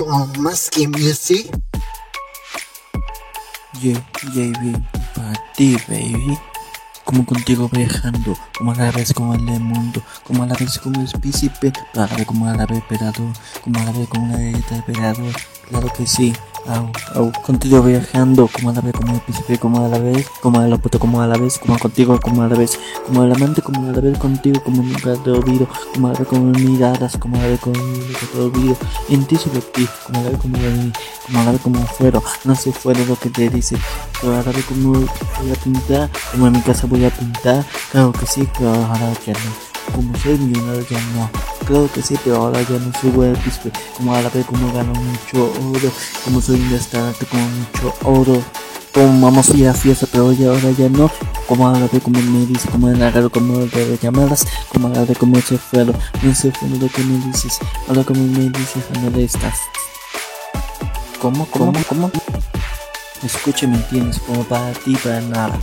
como más que music. Yeah, yeah, para ti, baby. Como contigo viajando, como a la vez como el mundo, como a la vez como el príncipe, como a la vez emperador, como a la vez como la emperador, claro que sí. Au, au, contigo viajando, como a la vez, como el príncipe, como a la vez, como a la puta, como a la vez, como contigo, como a la vez, como el amante, como a la vez contigo, como nunca te olvido, como a la vez como miradas, como a la vez como nunca te olvido, en ti sobre ti, como a la vez como de mí, como a la vez como fuero, no sé fuera lo que te dice, pero a la vez como voy a pintar, como en mi casa voy a pintar, claro que sí, ahora ya no como soy millonario ya no. Claro que sí, pero ahora ya no soy buen príncipe. Como a la vez como gano mucho oro. Como soy un restaurante como mucho oro. Como vamos a ir a fiesta, pero ya ahora ya no. Como a la vez como me dice, como en agarro como de llamadas. Como a la vez como se fueron. No sé lo que me dices. Ahora como me dices, ¿dónde estás? ¿Cómo? ¿Cómo? ¿Cómo? Escuche, ¿me entiendes? Como para ti, para nada.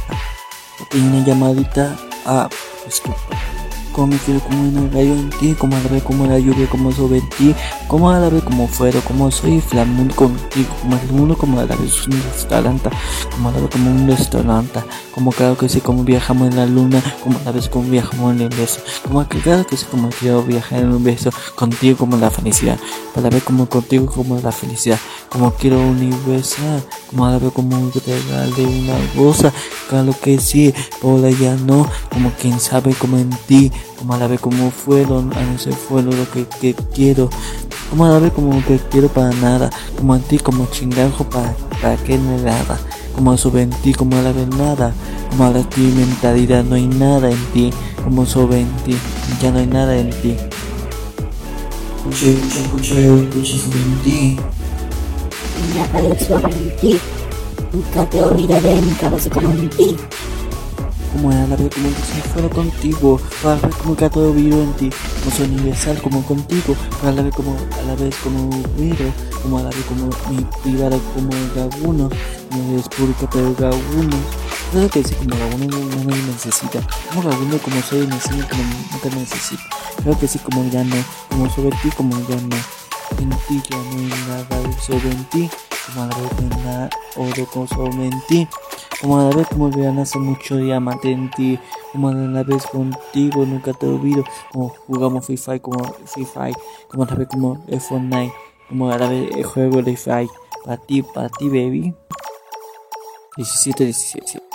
Tengo una llamadita. Ah, disculpa como quiero como un rayo en ti, como a la vez como la lluvia como sobre ti, como a la vez como fuera, como soy flamón contigo, como el mundo como a la vez un restaurante, como a la vez como un restaurante, como claro que sí, como viajamos en la luna, como la vez como viajamos en el beso, como que claro que sí, como quiero viajar en un beso, contigo como la felicidad, a la vez como contigo como la felicidad, como quiero universal, como a la vez como que te regale una cosa, claro que sí, por allá no, como quien sabe como en ti, como a la vez como fueron, a no ser fueron lo que, que quiero, como a la vez como que quiero para nada, como a ti como chingajo para, para que no nada, como sobre en ti como a la vez nada, como a la ti mentalidad no hay nada en ti, como sobre en ti, ya no hay nada en ti. Escuché, escuché, escuché de sobre en ti. Nunca te olvidaré, nunca vas a como en ti. Como a la si fuera contigo, a la vez como que todo vivo en ti, como soy universal como contigo, a la vez como a la vez como miro, como a la vez como mi privada como Gabuno, no es pública pero Gabuno, creo que sí como Gabuno no, no me necesita, como Gabuno como soy necesito como nunca me necesita, creo que sí como ya no, como sobre ti como ya no, en ti ya no hay nada sobre en ti, como a la vez no nada sobre en ti como a la vez como vean hace mucho diamante en ti, como a la vez contigo nunca te olvido, como jugamos Free Fire, como Free Fire, como a la vez como Fortnite, como a la vez el juego de Free Fire, para ti, para ti baby. 17, 17.